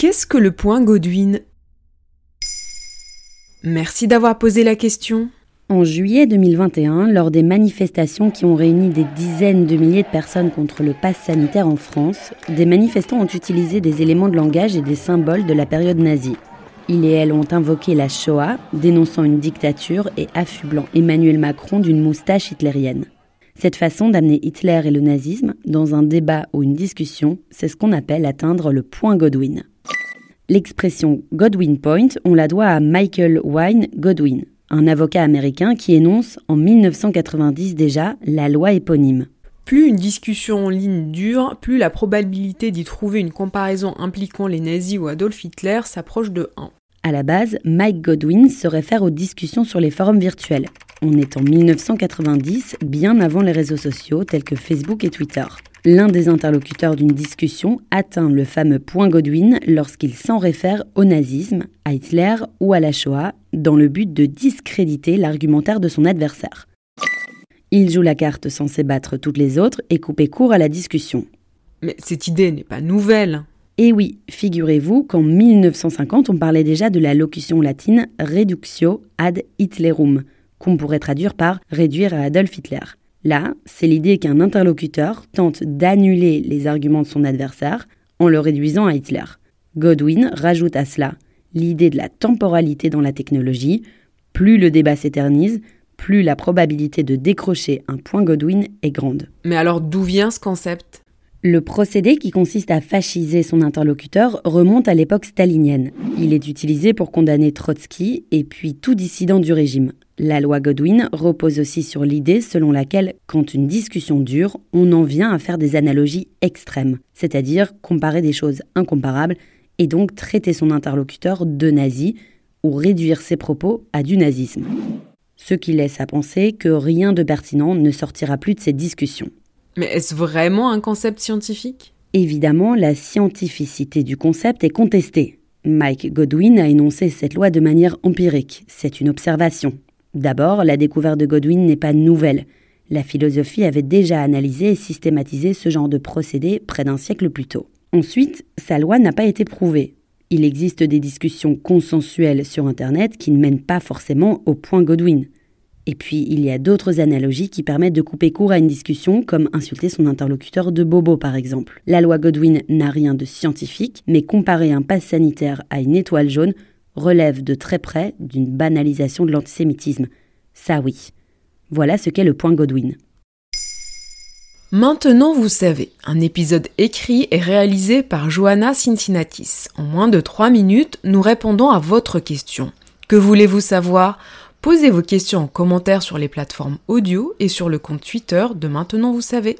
Qu'est-ce que le point Godwin? Merci d'avoir posé la question. En juillet 2021, lors des manifestations qui ont réuni des dizaines de milliers de personnes contre le pass sanitaire en France, des manifestants ont utilisé des éléments de langage et des symboles de la période nazie. Ils et elles ont invoqué la Shoah, dénonçant une dictature et affublant Emmanuel Macron d'une moustache hitlérienne. Cette façon d'amener Hitler et le nazisme dans un débat ou une discussion, c'est ce qu'on appelle atteindre le point Godwin. L'expression Godwin Point, on la doit à Michael Wine Godwin, un avocat américain qui énonce en 1990 déjà la loi éponyme. Plus une discussion en ligne dure, plus la probabilité d'y trouver une comparaison impliquant les nazis ou Adolf Hitler s'approche de 1. À la base, Mike Godwin se réfère aux discussions sur les forums virtuels. On est en 1990, bien avant les réseaux sociaux tels que Facebook et Twitter. L'un des interlocuteurs d'une discussion atteint le fameux point Godwin lorsqu'il s'en réfère au nazisme, à Hitler ou à la Shoah, dans le but de discréditer l'argumentaire de son adversaire. Il joue la carte censée battre toutes les autres et couper court à la discussion. Mais cette idée n'est pas nouvelle. Et oui, figurez-vous qu'en 1950, on parlait déjà de la locution latine reductio ad Hitlerum, qu'on pourrait traduire par réduire à Adolf Hitler. Là, c'est l'idée qu'un interlocuteur tente d'annuler les arguments de son adversaire en le réduisant à Hitler. Godwin rajoute à cela l'idée de la temporalité dans la technologie. Plus le débat s'éternise, plus la probabilité de décrocher un point Godwin est grande. Mais alors d'où vient ce concept? Le procédé qui consiste à fasciser son interlocuteur remonte à l'époque stalinienne. Il est utilisé pour condamner Trotsky et puis tout dissident du régime. La loi Godwin repose aussi sur l'idée selon laquelle, quand une discussion dure, on en vient à faire des analogies extrêmes, c'est-à-dire comparer des choses incomparables et donc traiter son interlocuteur de nazi ou réduire ses propos à du nazisme. Ce qui laisse à penser que rien de pertinent ne sortira plus de cette discussion. Mais est-ce vraiment un concept scientifique? Évidemment, la scientificité du concept est contestée. Mike Godwin a énoncé cette loi de manière empirique, c'est une observation. D'abord, la découverte de Godwin n'est pas nouvelle. La philosophie avait déjà analysé et systématisé ce genre de procédé près d'un siècle plus tôt. Ensuite, sa loi n'a pas été prouvée. Il existe des discussions consensuelles sur Internet qui ne mènent pas forcément au point Godwin. Et puis, il y a d'autres analogies qui permettent de couper court à une discussion, comme insulter son interlocuteur de bobo par exemple. La loi Godwin n'a rien de scientifique, mais comparer un pass sanitaire à une étoile jaune relève de très près d'une banalisation de l'antisémitisme. Ça oui. Voilà ce qu'est le point Godwin. Maintenant vous savez, un épisode écrit et réalisé par Johanna Cincinnatis. En moins de 3 minutes, nous répondons à votre question. Que voulez-vous savoir? Posez vos questions en commentaire sur les plateformes audio et sur le compte Twitter de Maintenant vous savez.